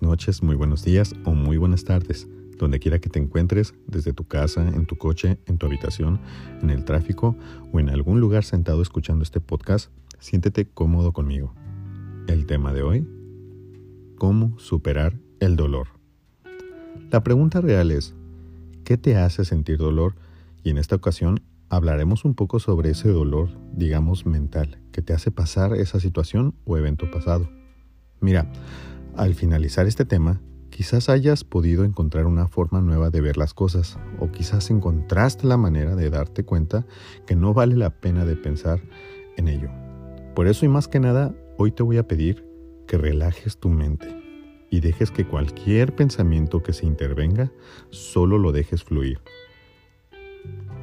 noches, muy buenos días o muy buenas tardes, donde quiera que te encuentres, desde tu casa, en tu coche, en tu habitación, en el tráfico o en algún lugar sentado escuchando este podcast, siéntete cómodo conmigo. El tema de hoy, ¿cómo superar el dolor? La pregunta real es, ¿qué te hace sentir dolor? Y en esta ocasión hablaremos un poco sobre ese dolor, digamos, mental, que te hace pasar esa situación o evento pasado. Mira, al finalizar este tema, quizás hayas podido encontrar una forma nueva de ver las cosas o quizás encontraste la manera de darte cuenta que no vale la pena de pensar en ello. Por eso y más que nada, hoy te voy a pedir que relajes tu mente y dejes que cualquier pensamiento que se intervenga solo lo dejes fluir.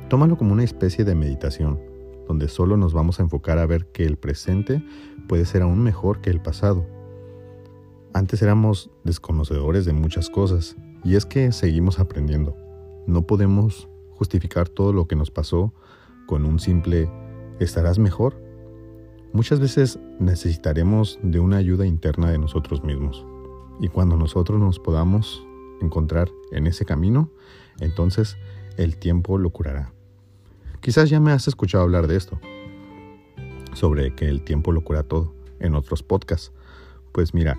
Tómalo como una especie de meditación, donde solo nos vamos a enfocar a ver que el presente puede ser aún mejor que el pasado antes éramos desconocedores de muchas cosas y es que seguimos aprendiendo. No podemos justificar todo lo que nos pasó con un simple ¿estarás mejor? Muchas veces necesitaremos de una ayuda interna de nosotros mismos. Y cuando nosotros nos podamos encontrar en ese camino, entonces el tiempo lo curará. Quizás ya me has escuchado hablar de esto, sobre que el tiempo lo cura todo, en otros podcasts. Pues mira,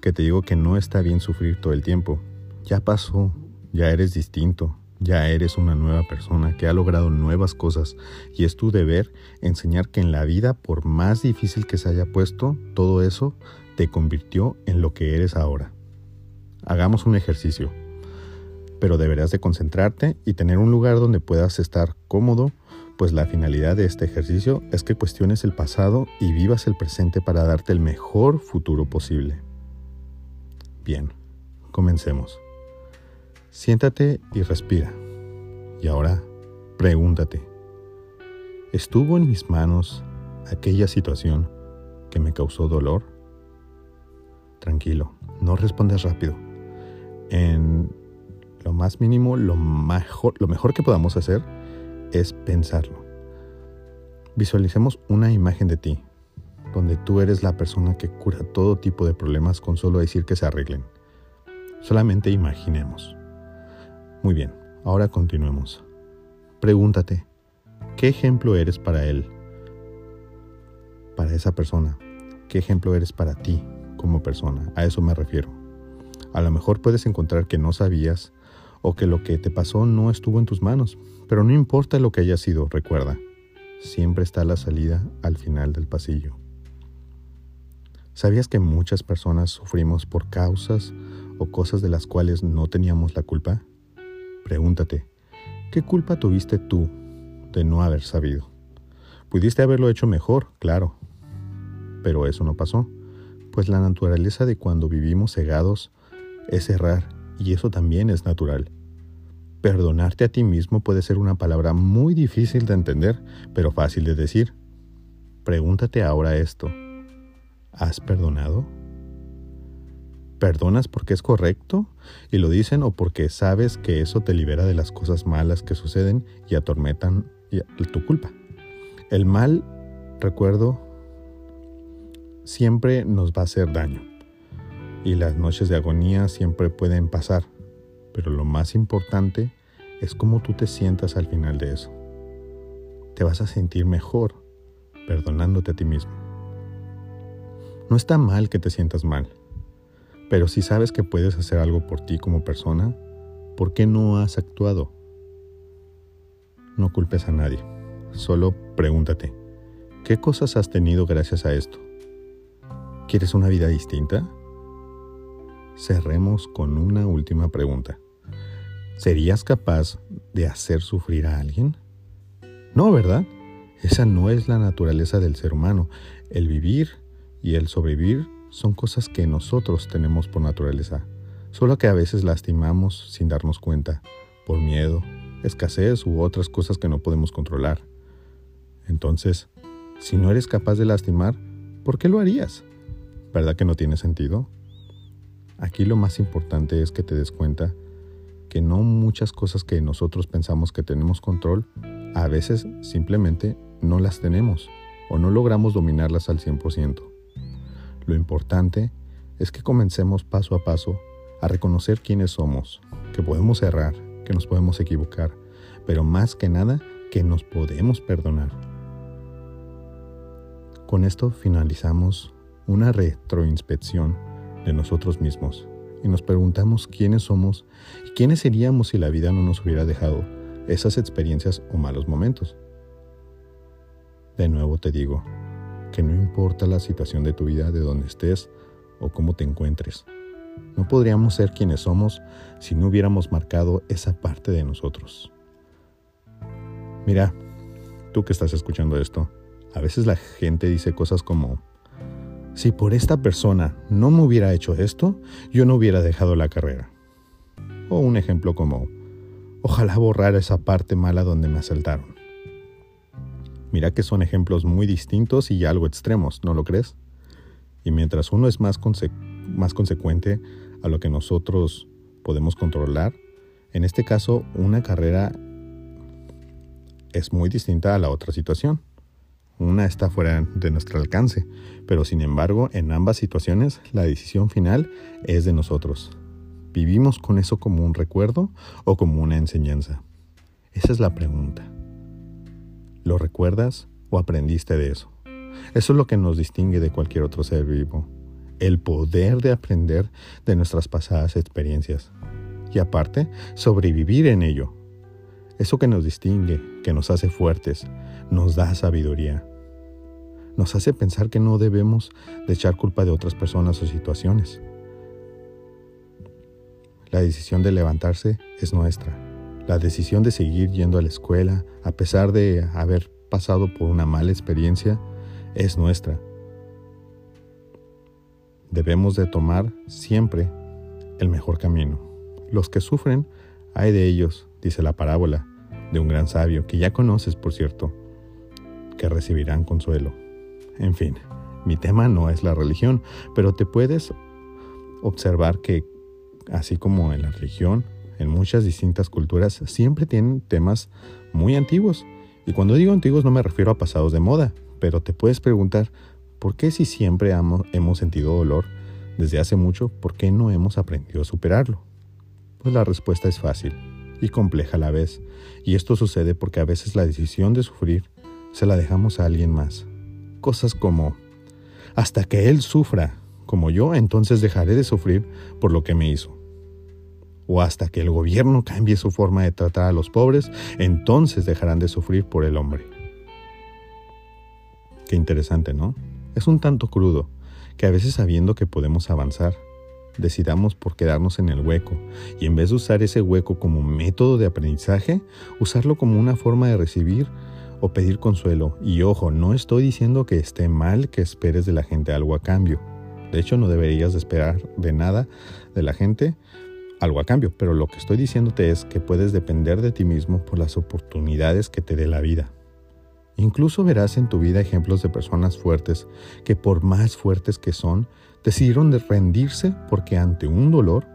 que te digo que no está bien sufrir todo el tiempo. Ya pasó, ya eres distinto, ya eres una nueva persona que ha logrado nuevas cosas y es tu deber enseñar que en la vida, por más difícil que se haya puesto, todo eso te convirtió en lo que eres ahora. Hagamos un ejercicio, pero deberás de concentrarte y tener un lugar donde puedas estar cómodo, pues la finalidad de este ejercicio es que cuestiones el pasado y vivas el presente para darte el mejor futuro posible. Bien, comencemos. Siéntate y respira. Y ahora, pregúntate, ¿estuvo en mis manos aquella situación que me causó dolor? Tranquilo, no respondas rápido. En lo más mínimo, lo mejor, lo mejor que podamos hacer es pensarlo. Visualicemos una imagen de ti, donde tú eres la persona que cura todo tipo de problemas con solo decir que se arreglen. Solamente imaginemos. Muy bien, ahora continuemos. Pregúntate, ¿qué ejemplo eres para él? Para esa persona. ¿Qué ejemplo eres para ti como persona? A eso me refiero. A lo mejor puedes encontrar que no sabías o que lo que te pasó no estuvo en tus manos, pero no importa lo que haya sido, recuerda, siempre está la salida al final del pasillo. ¿Sabías que muchas personas sufrimos por causas o cosas de las cuales no teníamos la culpa? Pregúntate, ¿qué culpa tuviste tú de no haber sabido? Pudiste haberlo hecho mejor, claro, pero eso no pasó, pues la naturaleza de cuando vivimos cegados es errar y eso también es natural. Perdonarte a ti mismo puede ser una palabra muy difícil de entender, pero fácil de decir. Pregúntate ahora esto. ¿Has perdonado? ¿Perdonas porque es correcto y lo dicen o porque sabes que eso te libera de las cosas malas que suceden y atormentan tu culpa? El mal, recuerdo, siempre nos va a hacer daño y las noches de agonía siempre pueden pasar, pero lo más importante es cómo tú te sientas al final de eso. Te vas a sentir mejor perdonándote a ti mismo. No está mal que te sientas mal, pero si sabes que puedes hacer algo por ti como persona, ¿por qué no has actuado? No culpes a nadie, solo pregúntate, ¿qué cosas has tenido gracias a esto? ¿Quieres una vida distinta? Cerremos con una última pregunta. ¿Serías capaz de hacer sufrir a alguien? No, ¿verdad? Esa no es la naturaleza del ser humano. El vivir y el sobrevivir son cosas que nosotros tenemos por naturaleza, solo que a veces lastimamos sin darnos cuenta, por miedo, escasez u otras cosas que no podemos controlar. Entonces, si no eres capaz de lastimar, ¿por qué lo harías? ¿Verdad que no tiene sentido? Aquí lo más importante es que te des cuenta que no muchas cosas que nosotros pensamos que tenemos control, a veces simplemente no las tenemos o no logramos dominarlas al 100%. Lo importante es que comencemos paso a paso a reconocer quiénes somos, que podemos errar, que nos podemos equivocar, pero más que nada que nos podemos perdonar. Con esto finalizamos una retroinspección de nosotros mismos y nos preguntamos quiénes somos y quiénes seríamos si la vida no nos hubiera dejado esas experiencias o malos momentos. De nuevo te digo que no importa la situación de tu vida, de donde estés o cómo te encuentres, no podríamos ser quienes somos si no hubiéramos marcado esa parte de nosotros. Mira, tú que estás escuchando esto, a veces la gente dice cosas como, si por esta persona no me hubiera hecho esto, yo no hubiera dejado la carrera. O un ejemplo como, ojalá borrar esa parte mala donde me asaltaron. Mira que son ejemplos muy distintos y algo extremos, ¿no lo crees? Y mientras uno es más, más consecuente a lo que nosotros podemos controlar, en este caso una carrera es muy distinta a la otra situación. Una está fuera de nuestro alcance, pero sin embargo en ambas situaciones la decisión final es de nosotros. ¿Vivimos con eso como un recuerdo o como una enseñanza? Esa es la pregunta. ¿Lo recuerdas o aprendiste de eso? Eso es lo que nos distingue de cualquier otro ser vivo. El poder de aprender de nuestras pasadas experiencias. Y aparte, sobrevivir en ello. Eso que nos distingue, que nos hace fuertes, nos da sabiduría. Nos hace pensar que no debemos de echar culpa de otras personas o situaciones. La decisión de levantarse es nuestra. La decisión de seguir yendo a la escuela, a pesar de haber pasado por una mala experiencia, es nuestra. Debemos de tomar siempre el mejor camino. Los que sufren, hay de ellos, dice la parábola de un gran sabio, que ya conoces, por cierto, que recibirán consuelo. En fin, mi tema no es la religión, pero te puedes observar que, así como en la religión, en muchas distintas culturas, siempre tienen temas muy antiguos. Y cuando digo antiguos no me refiero a pasados de moda, pero te puedes preguntar, ¿por qué si siempre hemos sentido dolor desde hace mucho, por qué no hemos aprendido a superarlo? Pues la respuesta es fácil y compleja a la vez, y esto sucede porque a veces la decisión de sufrir se la dejamos a alguien más. Cosas como, hasta que él sufra como yo, entonces dejaré de sufrir por lo que me hizo. O hasta que el gobierno cambie su forma de tratar a los pobres, entonces dejarán de sufrir por el hombre. Qué interesante, ¿no? Es un tanto crudo, que a veces sabiendo que podemos avanzar, decidamos por quedarnos en el hueco y en vez de usar ese hueco como método de aprendizaje, usarlo como una forma de recibir o pedir consuelo. Y ojo, no estoy diciendo que esté mal que esperes de la gente algo a cambio. De hecho, no deberías de esperar de nada de la gente algo a cambio, pero lo que estoy diciéndote es que puedes depender de ti mismo por las oportunidades que te dé la vida. Incluso verás en tu vida ejemplos de personas fuertes que por más fuertes que son, decidieron de rendirse porque ante un dolor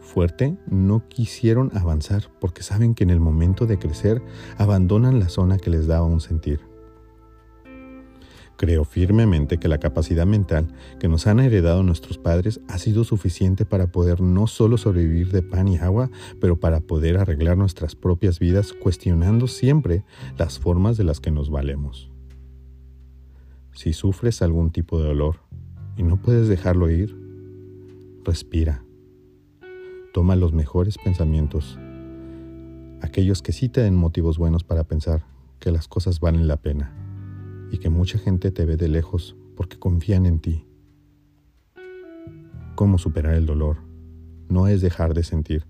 fuerte no quisieron avanzar porque saben que en el momento de crecer abandonan la zona que les daba un sentir. Creo firmemente que la capacidad mental que nos han heredado nuestros padres ha sido suficiente para poder no solo sobrevivir de pan y agua, pero para poder arreglar nuestras propias vidas cuestionando siempre las formas de las que nos valemos. Si sufres algún tipo de dolor, y no puedes dejarlo ir, respira. Toma los mejores pensamientos, aquellos que sí te den motivos buenos para pensar que las cosas valen la pena y que mucha gente te ve de lejos porque confían en ti. Cómo superar el dolor no es dejar de sentir,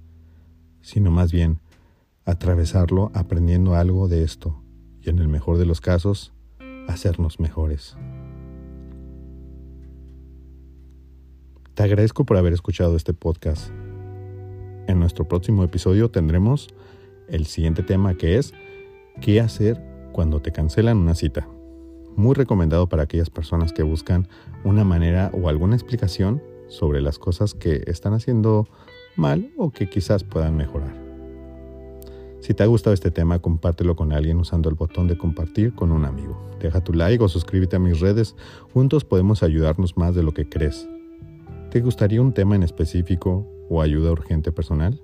sino más bien atravesarlo aprendiendo algo de esto y en el mejor de los casos, hacernos mejores. Te agradezco por haber escuchado este podcast. En nuestro próximo episodio tendremos el siguiente tema que es ¿qué hacer cuando te cancelan una cita? Muy recomendado para aquellas personas que buscan una manera o alguna explicación sobre las cosas que están haciendo mal o que quizás puedan mejorar. Si te ha gustado este tema, compártelo con alguien usando el botón de compartir con un amigo. Deja tu like o suscríbete a mis redes. Juntos podemos ayudarnos más de lo que crees. ¿Te gustaría un tema en específico o ayuda urgente personal?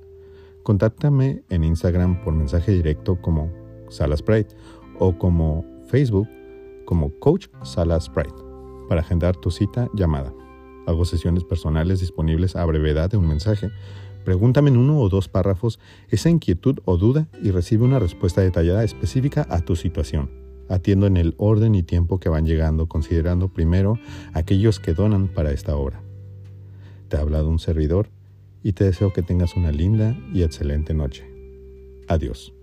Contáctame en Instagram por mensaje directo como Sala Sprite o como Facebook como Coach Sala Sprite para agendar tu cita llamada. Hago sesiones personales disponibles a brevedad de un mensaje. Pregúntame en uno o dos párrafos esa inquietud o duda y recibe una respuesta detallada específica a tu situación. Atiendo en el orden y tiempo que van llegando, considerando primero aquellos que donan para esta obra. Te ha hablado un servidor y te deseo que tengas una linda y excelente noche. Adiós.